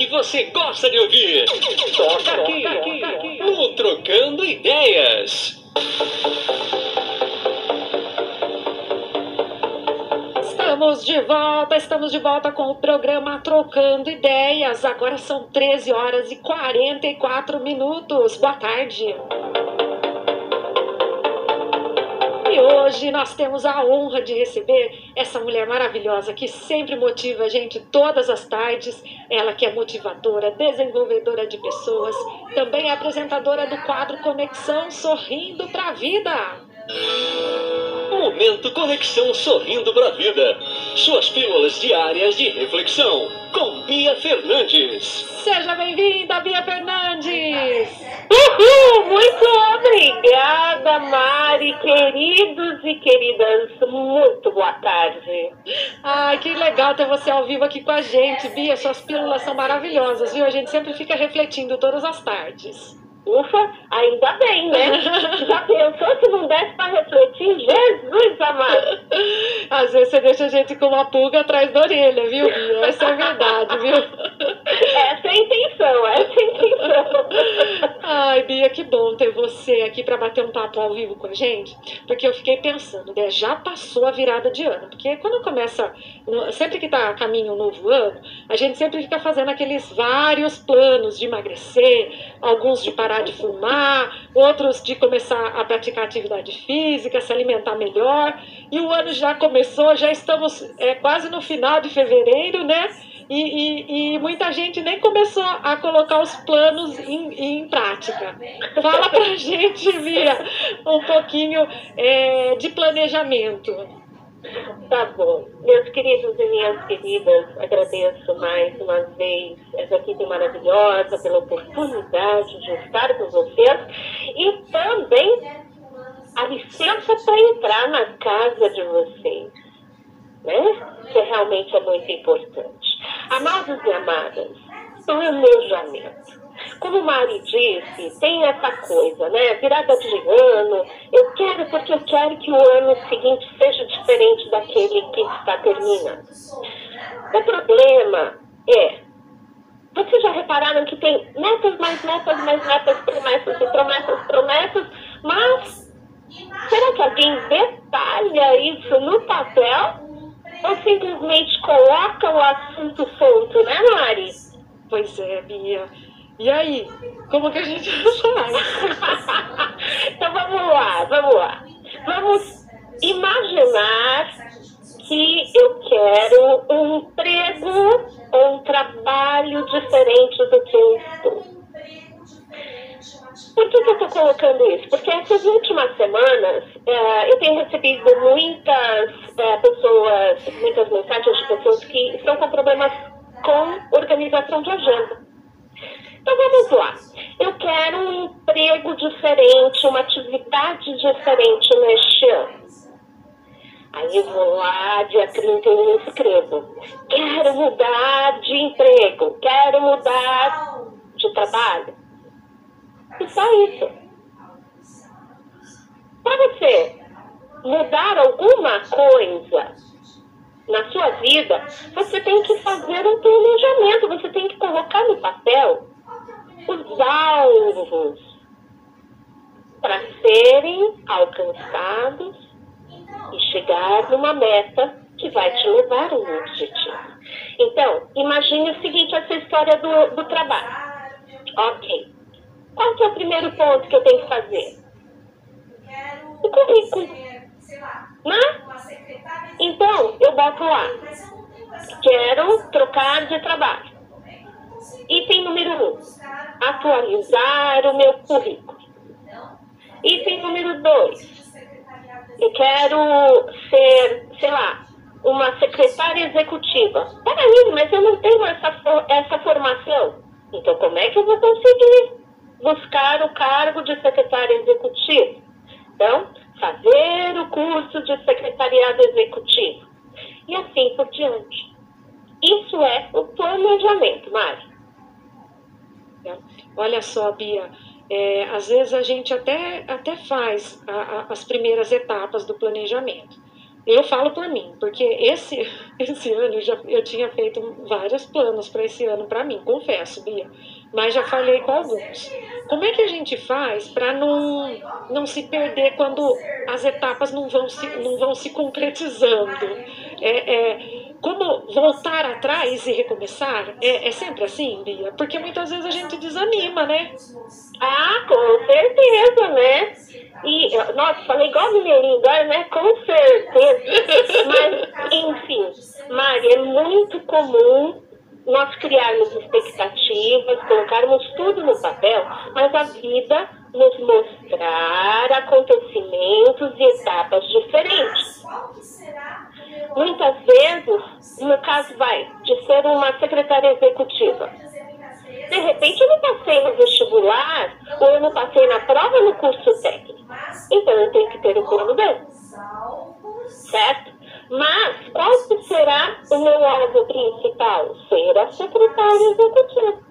que você gosta de ouvir. Toca aqui, no Trocando Ideias. Estamos de volta, estamos de volta com o programa Trocando Ideias. Agora são 13 horas e 44 minutos. Boa tarde. E hoje nós temos a honra de receber essa mulher maravilhosa que sempre motiva a gente todas as tardes. Ela que é motivadora, desenvolvedora de pessoas, também é apresentadora do quadro Conexão Sorrindo para a Vida. Momento Conexão Sorrindo para a Vida. Suas pílulas diárias de reflexão. Com Bia Fernandes. Seja bem-vinda, Bia Fernandes! Uhul, muito obrigada, Mari, queridos e queridas, muito boa tarde. Ai, que legal ter você ao vivo aqui com a gente, Bia. Suas pílulas são maravilhosas, viu? A gente sempre fica refletindo todas as tardes. Ufa, ainda bem, né? Já pensou se não desse para refletir? Jesus amado! Às vezes você deixa a gente com uma pulga atrás da orelha, viu, Bia? Essa é a verdade, viu? Essa é a intenção, essa é a intenção. Ai, Bia, que bom ter você aqui para bater um papo ao vivo com a gente, porque eu fiquei pensando, né? Já passou a virada de ano, porque quando começa, sempre que tá a caminho um novo ano, a gente sempre fica fazendo aqueles vários planos de emagrecer, alguns de parar de fumar, outros de começar a praticar atividade física, se alimentar melhor. E o ano já começou, já estamos é, quase no final de fevereiro, né? E, e, e, muita gente nem começou a colocar os planos em, em prática. Fala pra gente, Via, um pouquinho é, de planejamento. Tá bom. Meus queridos e minhas queridas, agradeço mais uma vez essa equipe maravilhosa pela oportunidade de estar com vocês e também a licença para entrar na casa de vocês, né? Que realmente é muito importante. Amados e amadas, planejamento. Como o Mari disse, tem essa coisa, né? Virada de ano, eu quero porque eu quero que o ano seguinte seja diferente daquele que está terminando. O problema é, vocês já repararam que tem metas, mais metas, mais metas, promessas e promessas, promessas, mas será que alguém detalha isso no papel? Ou simplesmente coloca o assunto solto, né, Mari? Pois é, Bia. E aí, como que a gente então vamos lá, vamos lá. Vamos imaginar que eu quero um emprego ou um trabalho diferente do que eu estou. Por que, que eu estou colocando isso? Porque essas últimas semanas é, eu tenho recebido muitas é, pessoas, muitas mensagens de pessoas que estão com problemas com organização de agenda. Vamos lá. Eu quero um emprego diferente, uma atividade diferente neste ano. Aí eu vou lá, dia 31 escrevo. Quero mudar de emprego, quero mudar de trabalho. E só isso. Para você mudar alguma coisa na sua vida, você tem que fazer um planejamento, você tem que colocar no papel alvos para serem alcançados e chegar numa meta que vai te levar a um objetivo. Então, imagine o seguinte, essa história do, do trabalho. Ok. Qual que é o primeiro ponto que eu tenho que fazer? O currículo. Né? Então, eu boto lá. Quero trocar de trabalho. Item número um, atualizar o meu currículo. Item número dois, eu quero ser, sei lá, uma secretária executiva. Peraí, mas eu não tenho essa, essa formação. Então, como é que eu vou conseguir buscar o cargo de secretária executiva? Então, fazer o curso de secretariado executivo. E assim por diante. Isso é o planejamento, Mari. Olha só, Bia, é, às vezes a gente até, até faz a, a, as primeiras etapas do planejamento. Eu falo por mim, porque esse, esse ano eu, já, eu tinha feito vários planos para esse ano para mim, confesso, Bia, mas já falei com alguns. Como é que a gente faz para não, não se perder quando as etapas não vão se, não vão se concretizando? É, é, como voltar atrás e recomeçar? É, é sempre assim, Bia? Porque muitas vezes a gente desanima, né? Ah, com certeza, né? E, nossa, falei igual mineirinho agora, né? Com certeza. Mas, enfim, Mari, é muito comum nós criarmos expectativas, colocarmos tudo no papel, mas a vida nos mostrar acontecimentos e etapas diferentes. Muitas vezes, no caso vai, de ser uma secretária executiva. De repente eu não passei no vestibular, ou eu não passei na prova no curso técnico. Então eu tenho que ter o plano B. Certo? Mas qual será o meu alvo principal? Ser a secretária executiva.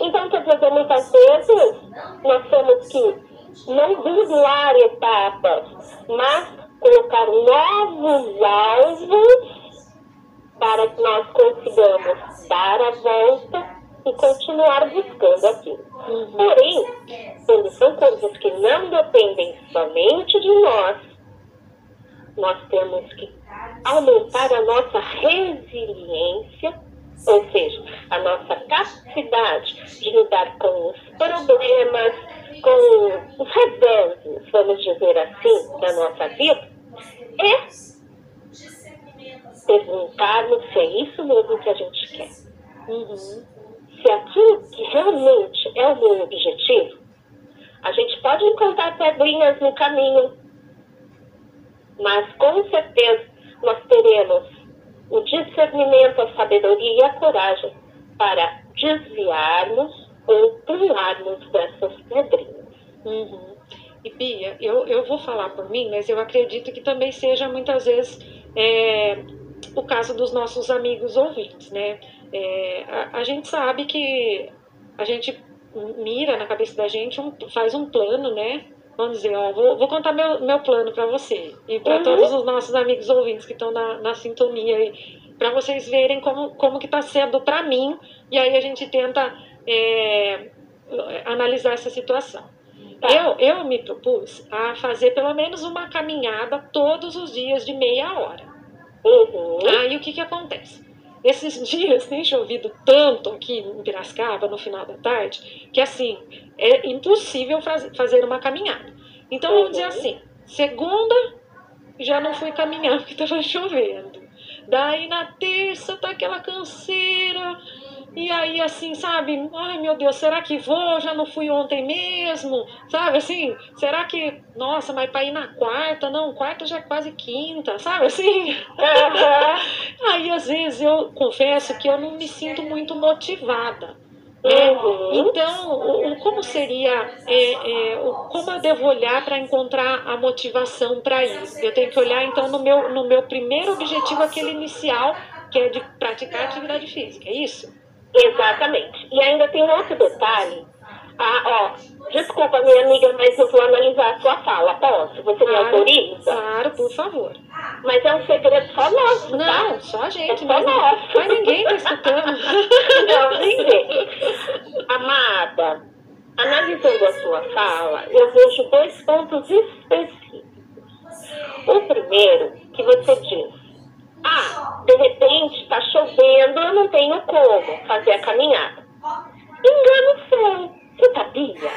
Então, quer dizer, muitas vezes nós temos que não driblar etapas, mas colocar novos alvos para que nós consigamos dar a volta e continuar buscando aquilo. Porém, quando são coisas que não dependem somente de nós, nós temos que aumentar a nossa resiliência, ou seja, a nossa capacidade de lidar com os problemas, com os reveses, vamos dizer assim, da nossa vida, é perguntarmos se é isso mesmo que a gente quer. Uhum. Se aquilo realmente é o meu objetivo, a gente pode encontrar pedrinhas no caminho, mas com certeza nós teremos o discernimento, a sabedoria e a coragem para desviarmos ou pularmos dessas pedrinhas. Uhum. E Bia, eu, eu vou falar por mim, mas eu acredito que também seja muitas vezes é, o caso dos nossos amigos ouvintes, né? É, a, a, gente sabe que a gente mira na cabeça da gente, um, faz um plano, né? Vamos dizer, ó, vou, vou contar meu, meu plano para você e para uhum. todos os nossos amigos ouvintes que estão na, na sintonia aí, para vocês verem como, como que está sendo para mim e aí a gente tenta é, analisar essa situação. Tá. Eu, eu me propus a fazer pelo menos uma caminhada todos os dias de meia hora. Uhum. Aí o que, que acontece? Esses dias tem chovido tanto aqui em Piracicaba no final da tarde que assim é impossível faz, fazer uma caminhada. Então vamos dizer assim, segunda já não fui caminhar porque estava chovendo. Daí na terça tá aquela canseira, e aí, assim, sabe? Ai, meu Deus, será que vou? Já não fui ontem mesmo? Sabe, assim? Será que... Nossa, mas para ir na quarta? Não, quarta já é quase quinta, sabe, assim? Uhum. aí, às vezes, eu confesso que eu não me sinto muito motivada. Uhum. Então, o, como seria, é, é, o, como eu devo olhar para encontrar a motivação para isso? Eu tenho que olhar, então, no meu, no meu primeiro objetivo, aquele inicial, que é de praticar atividade física, é isso? Exatamente. E ainda tem outro detalhe. Ah, ó, desculpa, minha amiga, mas eu vou analisar a sua fala. Posso? Você claro, me autoriza? Claro, por favor. Mas é um segredo só nosso, tá? Não, tá? só a gente. É só mas, nosso. mas ninguém tá escutando. Não, ninguém. Amada, analisando a sua fala, eu vejo dois pontos específicos. O primeiro, que você diz, ah, de repente está chovendo, eu não tenho como fazer a caminhada. Engano seu. Você sabia?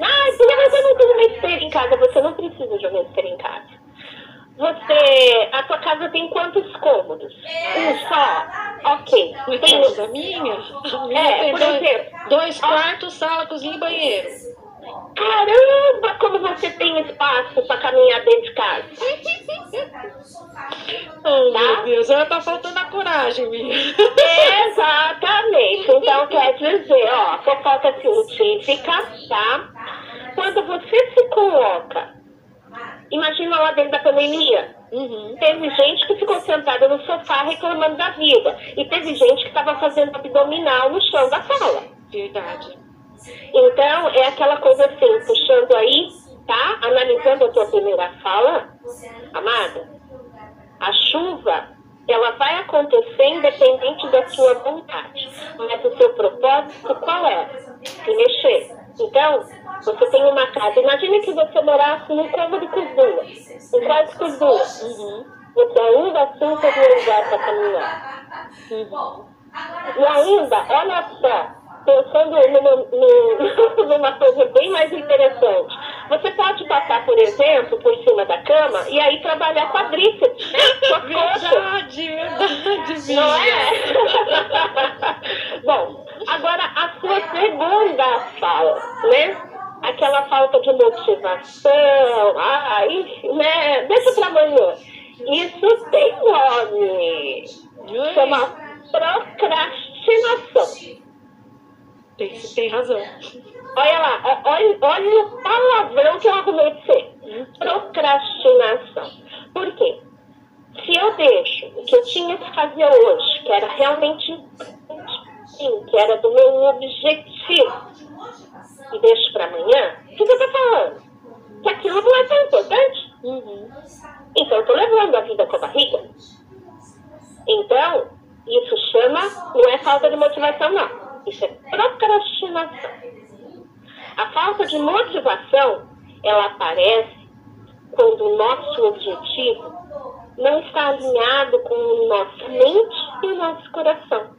Ah, mas eu não tenho uma esteira em casa. Você não precisa de uma esteira em casa. Você, a tua casa tem quantos cômodos? Um só? Ok. Tem... A minha? A minha é, por dois, exemplo. Dois quartos, sala, cozinha e banheiro. Caramba, você tem espaço para caminhar dentro de casa. oh, tá? meu Deus, ela tá faltando a coragem, minha. Exatamente. Então, quer dizer, ó, fofoca científica, tá? Quando você se coloca, imagina lá dentro da pandemia, Uhum. Teve gente que ficou sentada no sofá reclamando da vida. E teve gente que estava fazendo abdominal no chão da sala. Verdade. Então, é aquela coisa assim, puxando aí, tá? Analisando a tua primeira fala, amada, a chuva, ela vai acontecer independente da sua vontade. Mas o seu propósito qual é? Se mexer. Então, você tem uma casa. Imagine que você morasse num cômodo cozinha. Em quase cozinha. Uhum. Você ainda assim teria lugar para caminhar. Uhum. E ainda, olha só, pensando numa, numa coisa bem mais interessante. Você pode passar, por exemplo, por cima da cama e aí trabalhar quadríceps, né? Verdade, verdade, Não é? Bom, agora a sua segunda fala, né? Aquela falta de motivação, ai, né? Deixa pra amanhã. Isso tem nome. Chama procrastinação. Tem, tem razão. Olha lá, olha, olha o palavrão que eu arrumei de ser. Procrastinação. Por quê? Se eu deixo o que eu tinha que fazer hoje, que era realmente sim, que era do meu objetivo, e deixo para amanhã, o que você está falando? Que aquilo não é tão importante? Uhum. Então, eu estou levando a vida com a barriga. Então, isso chama, não é falta de motivação, não. Isso é procrastinação. A falta de motivação, ela aparece quando o nosso objetivo não está alinhado com nossa mente e nosso coração.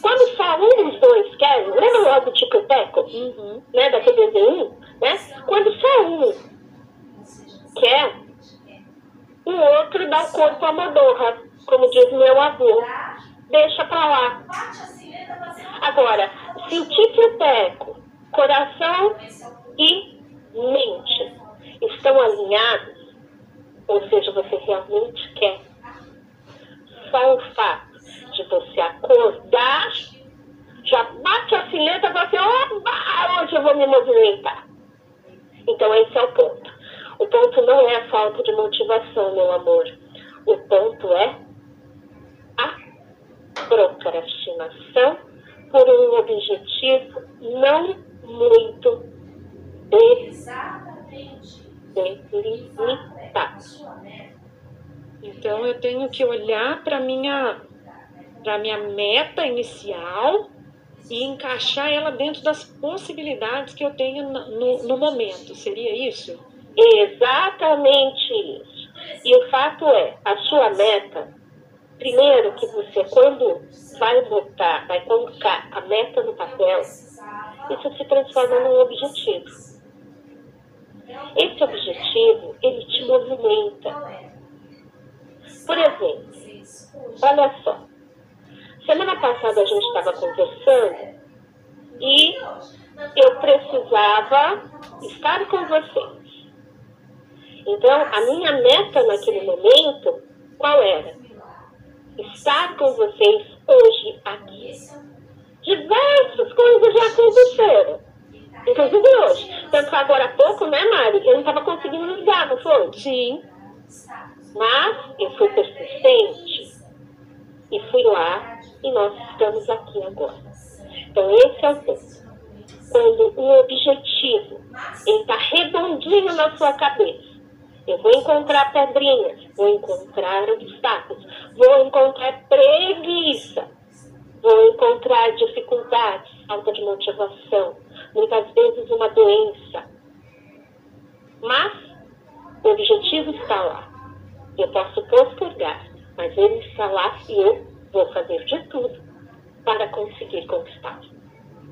Quando só um dos dois quer, lembra lá do Tico Teco? Uhum. Né, daquele desenho? Né? Quando só um quer, o outro dá o corpo à modorra, como diz meu avô. Deixa pra lá. Agora, se o Tico e o Teco, coração e mente estão alinhados, ou seja, você realmente quer, só o fato de você acordar, já bate a sineta e você, opa, hoje eu vou me movimentar. Então esse é o ponto. O ponto não é a falta de motivação, meu amor. O ponto é a procrastinação por um objetivo não muito delimitado. Então eu tenho que olhar para minha para minha meta inicial e encaixar ela dentro das possibilidades que eu tenho no, no momento. Seria isso? Exatamente isso. E o fato é, a sua meta Primeiro que você, quando vai botar, vai colocar a meta no papel, isso se transforma num objetivo. Esse objetivo, ele te movimenta. Por exemplo, olha só. Semana passada a gente estava conversando e eu precisava estar com vocês. Então, a minha meta naquele momento, qual era? estar com vocês hoje aqui. Diversas coisas já aconteceram. Inclusive hoje. Tanto agora há pouco, né, Mari? Eu não estava conseguindo ligar, não foi? Sim. Mas eu fui persistente e fui lá e nós estamos aqui agora. Então esse é o ponto. Quando o objetivo está redondinho na sua cabeça, eu vou encontrar pedrinhas, vou encontrar obstáculos, vou encontrar preguiça, vou encontrar dificuldades, falta de motivação, muitas vezes uma doença. Mas o objetivo está lá. Eu posso postergar, mas ele está lá e eu vou fazer de tudo para conseguir conquistar.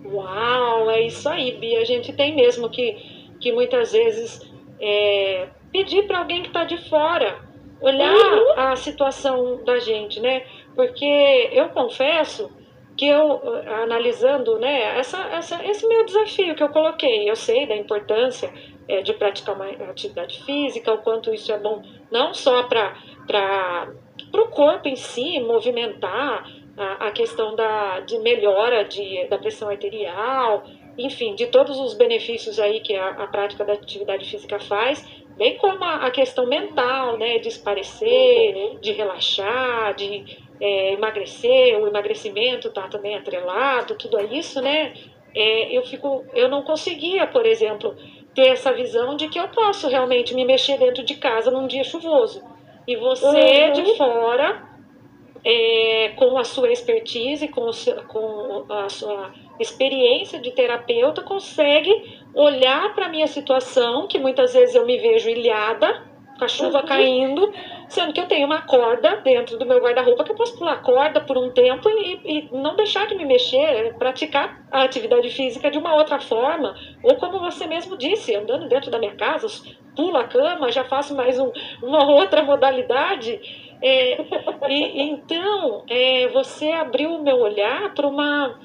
Uau, é isso aí, Bia. A gente tem mesmo que, que muitas vezes é, pedir para alguém que está de fora olhar uhum. a situação da gente, né? Porque eu confesso que eu, analisando né, essa, essa, esse meu desafio que eu coloquei, eu sei da importância é, de praticar uma atividade física, o quanto isso é bom, não só para o corpo em si, movimentar a, a questão da, de melhora de, da pressão arterial, enfim, de todos os benefícios aí que a, a prática da atividade física faz, bem como a, a questão mental, né, de esparecer, de relaxar, de é, emagrecer, o emagrecimento está também atrelado, tudo isso, né, é, eu fico, eu não conseguia, por exemplo, ter essa visão de que eu posso realmente me mexer dentro de casa num dia chuvoso. E você uhum. de fora, é, com a sua expertise, com, o seu, com a sua experiência de terapeuta, consegue olhar para a minha situação, que muitas vezes eu me vejo ilhada, com a chuva uhum. caindo, sendo que eu tenho uma corda dentro do meu guarda-roupa que eu posso pular a corda por um tempo e, e, não deixar de me mexer, praticar a atividade física de uma outra forma, ou como você mesmo disse, andando dentro da minha casa, pulo a cama, já faço mais um, uma outra modalidade. É, e, então, é, você abriu o meu olhar para uma,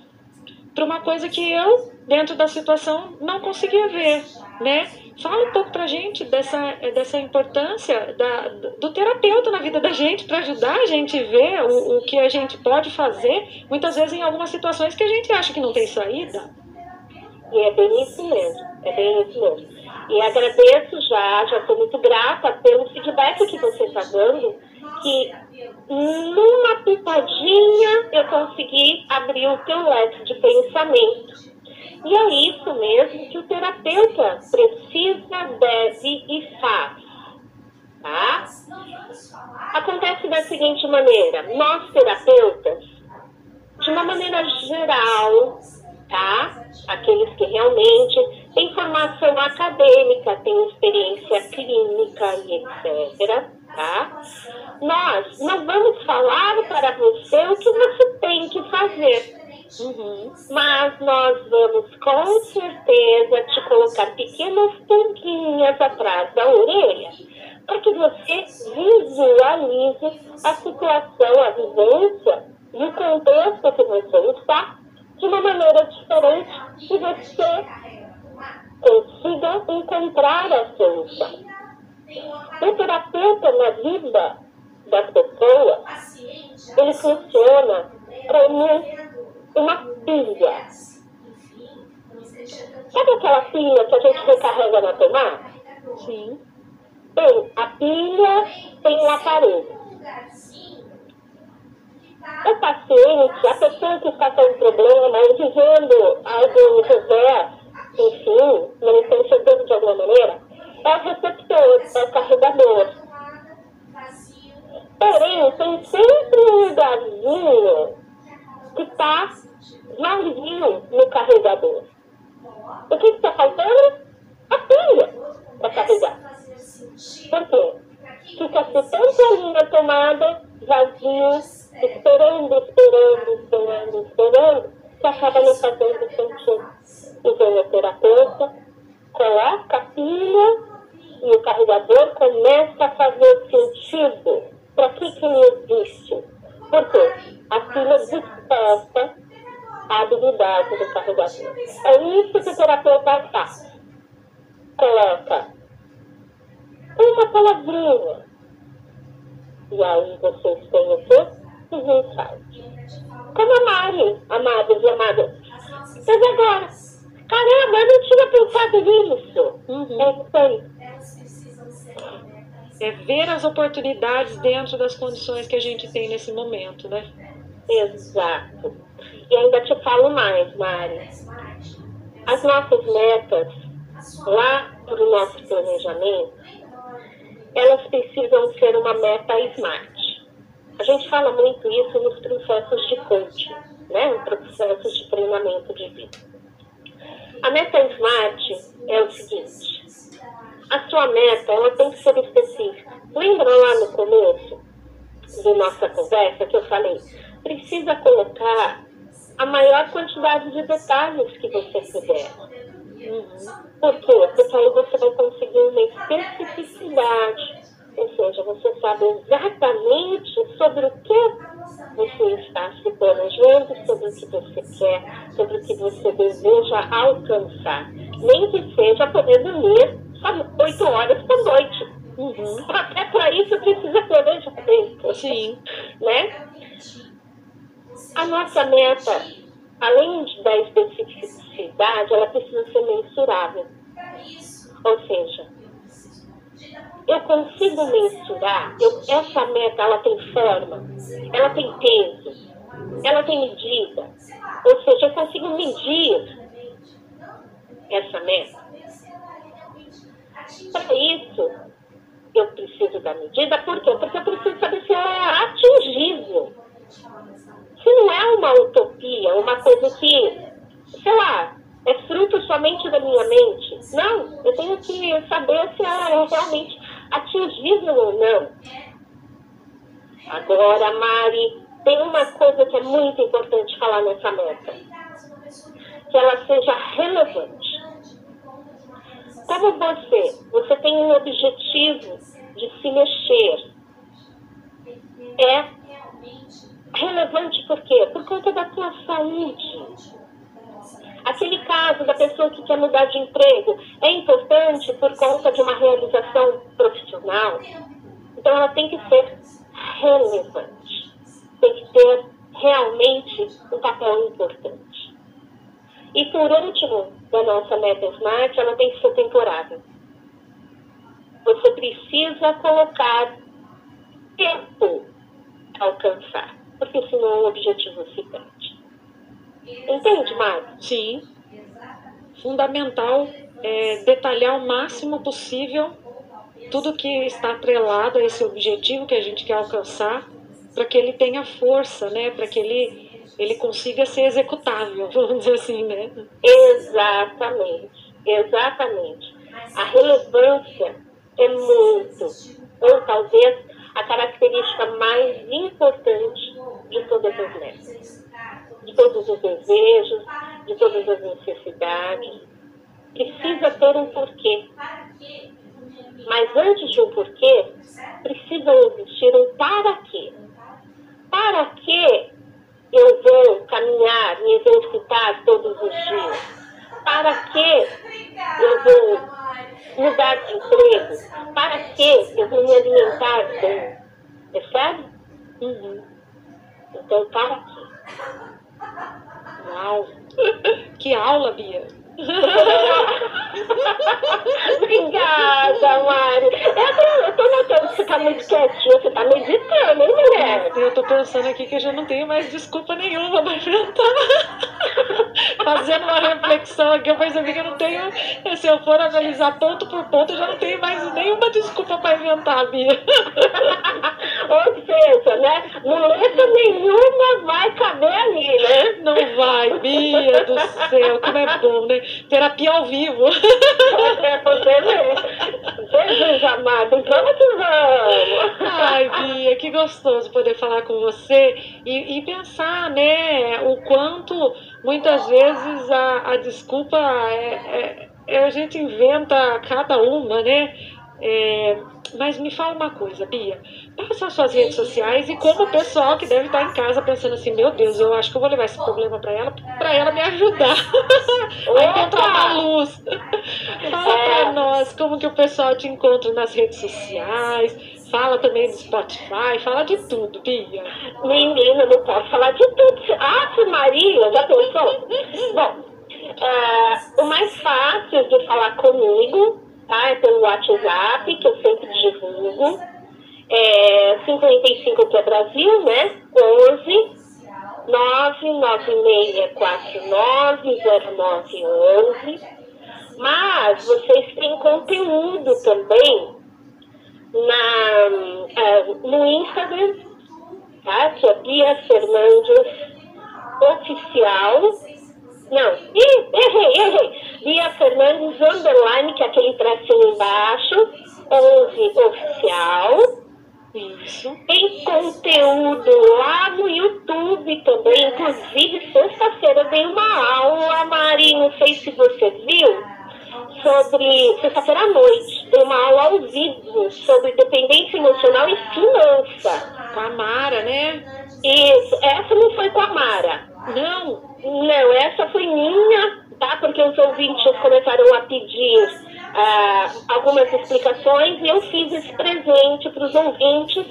uma coisa que eu, dentro da situação, não conseguia ver, né? Fala um pouco pra gente dessa, dessa importância da, do terapeuta na vida da gente, para ajudar a gente a ver o, o que a gente pode fazer, muitas vezes em algumas situações que a gente acha que não tem saída. E é bem isso mesmo, é bem isso mesmo. E agradeço já, já estou muito grata pelo feedback que você está dando, que numa pitadinha eu consegui abrir o teu leque de pensamento e é isso mesmo que o terapeuta precisa, deve e faz. Tá? Acontece da seguinte maneira: nós terapeutas, de uma maneira geral, tá? Aqueles que realmente têm formação acadêmica, têm experiência clínica e etc. Tá? Nós não vamos falar para você o que você tem que fazer Uhum. Mas nós vamos com certeza te colocar pequenas pontinhas atrás da orelha para que você visualize a situação, a vivência e o contexto que você está de uma maneira diferente e você consiga encontrar a solução. O terapeuta na vida das pessoas, ele funciona como uma pilha. Sabe aquela pilha que a gente recarrega na tomada? Sim. Bem, a pilha tem um aparelho. O paciente, a pessoa que está com um problema ou vivendo algo reverso, enfim, manifestando de alguma maneira, o receptor, o carregador. Porém, tem sempre um lugarzinho que está vazio no carregador. O que está faltando? A pilha para carregar. Por quê? Fica-se ali na tomada, vazio, esperando, esperando, esperando, esperando, que acaba não fazendo sentido. O veloterapeuta coloca a pilha e o carregador começa a fazer sentido. Para que, que ele existe? Por quê? A pilha desperta a habilidade do carregador. É isso que o terapeuta faz. Coloca uma palavrinha. E aí vocês têm o quê? Os insights. Como a Mari, amados e amadas. Mas agora, caramba, eu não tinha pensado nisso. Uhum. É. É ver as oportunidades dentro das condições que a gente tem nesse momento, né? Exato. E ainda te falo mais, Mari. As nossas metas, lá para o nosso planejamento, elas precisam ser uma meta smart. A gente fala muito isso nos processos de coaching, né? Nos processos de treinamento de vida. A meta smart é o seguinte: sua meta ela tem que ser específica. Lembra lá no começo da nossa conversa que eu falei? Precisa colocar a maior quantidade de detalhes que você puder. Por quê? Porque aí você vai conseguir uma especificidade. Ou seja, você sabe exatamente sobre o que você está se planejando, sobre o que você quer, sobre o que você deseja alcançar. Nem que seja poder ler 8 horas por noite. Uhum. Até para isso precisa planejar tempo Sim. Né? A nossa meta, além da especificidade, ela precisa ser mensurável. Ou seja, eu consigo mensurar, eu, essa meta ela tem forma, ela tem peso, ela tem medida. Ou seja, eu consigo medir essa meta. Para isso, eu preciso da medida, por quê? Porque eu preciso saber se ela é atingível. Se não é uma utopia, uma coisa que, sei lá, é fruto somente da minha mente. Não, eu tenho que saber se ela é realmente atingível ou não. Agora, Mari, tem uma coisa que é muito importante falar nessa meta. Que ela seja relevante. Como você, você tem um objetivo de se mexer. É relevante por quê? Por conta da tua saúde. Aquele caso da pessoa que quer mudar de emprego é importante por conta de uma realização profissional. Então ela tem que ser relevante. Tem que ter realmente um papel importante. E por último, da nossa meta Smart, ela tem que ser temporária. Você precisa colocar tempo a alcançar, porque senão o objetivo se perde. Entende, Mário? Sim. Fundamental é detalhar o máximo possível tudo que está atrelado a esse objetivo que a gente quer alcançar, para que ele tenha força, né? Para que ele, ele consiga ser executável, vamos dizer assim, né? Exatamente, exatamente. A relevância é muito, ou talvez a característica mais importante de todas as metas, de todos os desejos, de todas as necessidades. Precisa ter um porquê. Mas antes de um porquê, precisa existir um para quê. Para que eu vou caminhar e exercitar todos os dias? Para que eu vou mudar de emprego? Para que eu vou me alimentar bem? Percebe? Uhum. Então, para quê? Uau! Que aula, Bia! Obrigada, Mari. Eu tô notando que você tá muito quietinha, você tá meditando, hein, mulher? Eu tô pensando aqui que eu já não tenho mais desculpa nenhuma pra inventar. Fazendo uma reflexão aqui, eu percebi que eu não tenho. Se eu for analisar ponto por ponto, eu já não tenho mais nenhuma desculpa pra inventar, Bia. Ou seja, né? Muleta nenhuma vai caber ali, né? Não vai, Bia do céu, como é bom, né? Terapia ao vivo. É, você mesmo. Jesus amado, vamos que vamos. Ai, Bia, que gostoso poder falar com você e, e pensar, né, o quanto muitas vezes a, a desculpa é, é, é, a gente inventa cada uma, né? É, mas me fala uma coisa, Bia. Passa as suas redes sociais e como o pessoal que deve estar em casa pensando assim, meu Deus, eu acho que eu vou levar esse problema para ela, para ela me ajudar a encontrar uma luz. Fala para nós como que o pessoal te encontra nas redes sociais. Fala também do Spotify, fala de tudo, Bia. Menina, não posso falar de tudo. Ah, Maria, já pensou? Bom, uh, o mais fácil de falar comigo tá? É pelo WhatsApp, que eu sempre divulgo. É 55 que é Brasil, né? 11 996490911. Mas vocês têm conteúdo também na, uh, no Instagram, tá? Que é Bia Fernandes Oficial não, Ih, errei, errei. Bia Fernandes, underline, que é aquele tracinho embaixo, 11 oficial. Isso. Tem conteúdo lá no YouTube também. Inclusive, sexta-feira dei uma aula, Mari, não sei se você viu, sobre. Sexta-feira à noite. Dei uma aula ao vivo sobre dependência emocional e finança. Com a Mara, né? Isso. Essa não foi com a Mara. Não. Não, essa foi minha, tá? Porque os ouvintes começaram a pedir uh, algumas explicações e eu fiz esse presente para os ouvintes.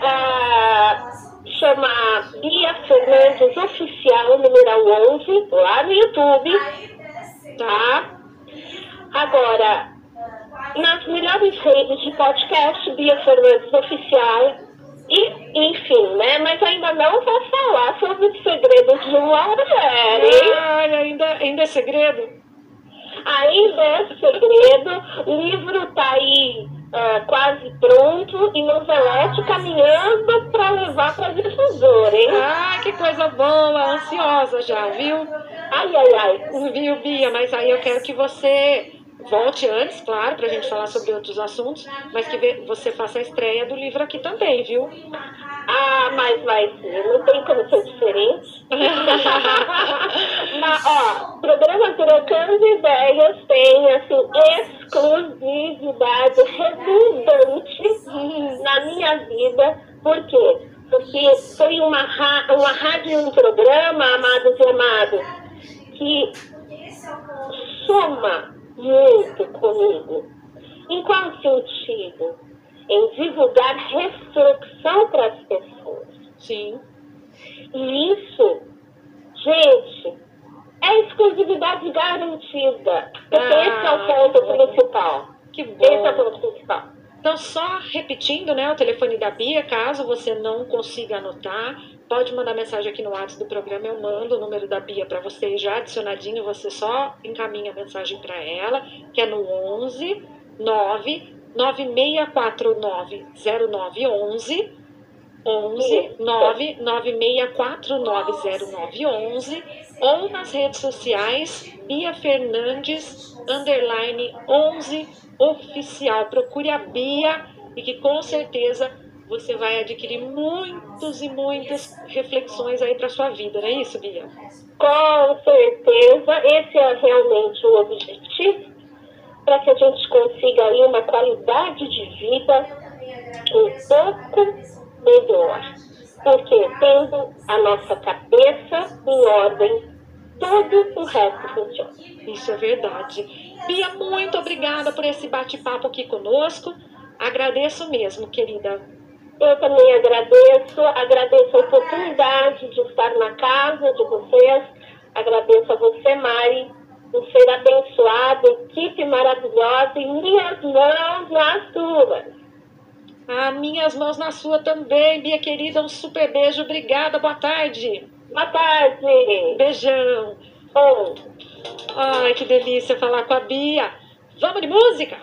Uh, chama Bia Fernandes Oficial, numeral 11, lá no YouTube, tá? Agora, nas melhores redes de podcast, Bia Fernandes Oficial, e, enfim, né? Mas ainda não vou falar sobre os segredos de uma mulher? Ai, ainda, ainda é segredo? Ainda é segredo. O livro está aí uh, quase pronto e novelete caminhando para levar para difusor, hein? Ah, que coisa boa! Ansiosa já, viu? Ai, ai, ai. Viu, Bia? Mas aí eu quero que você volte antes, claro, para a gente falar sobre outros assuntos, mas que você faça a estreia do livro aqui também, viu? Ah, mas vai ser, não tem como ser diferente. mas, ó, programa Trocando Ideias tem, assim, exclusividade redundante na minha vida. Por quê? Porque foi uma, uma rádio e um programa, amados e amados, que soma muito comigo. Em qual sentido? Em divulgar reflexão para as pessoas. Sim. E isso, gente, é exclusividade garantida. Porque ah, esse é o ponto principal. Que bom. Esse é o ponto principal. Então, só repetindo, né, o telefone da Bia, caso você não consiga anotar, pode mandar mensagem aqui no WhatsApp do programa, eu mando o número da Bia para você já adicionadinho, você só encaminha a mensagem para ela, que é no 11 9 9649 0911 11 9 9649 0911 ou nas redes sociais Bia Fernandes underline 11 oficial. Procure a Bia e que com certeza você vai adquirir muitos e muitas reflexões aí para sua vida, não é isso, Bia? Com certeza, esse é realmente o objetivo para que a gente consiga aí uma qualidade de vida um pouco melhor. Porque tendo a nossa cabeça em ordem, todo o resto funciona. Isso é verdade. Bia, muito obrigada por esse bate-papo aqui conosco. Agradeço mesmo, querida. Eu também agradeço, agradeço a oportunidade de estar na casa de vocês. Agradeço a você, Mari, por ser abençoada, equipe maravilhosa e minhas mãos nas suas. Ah, minhas mãos na sua também, Bia querida. Um super beijo. Obrigada. Boa tarde. Boa tarde. Beijão. Oh. Ai, que delícia falar com a Bia. Vamos de música?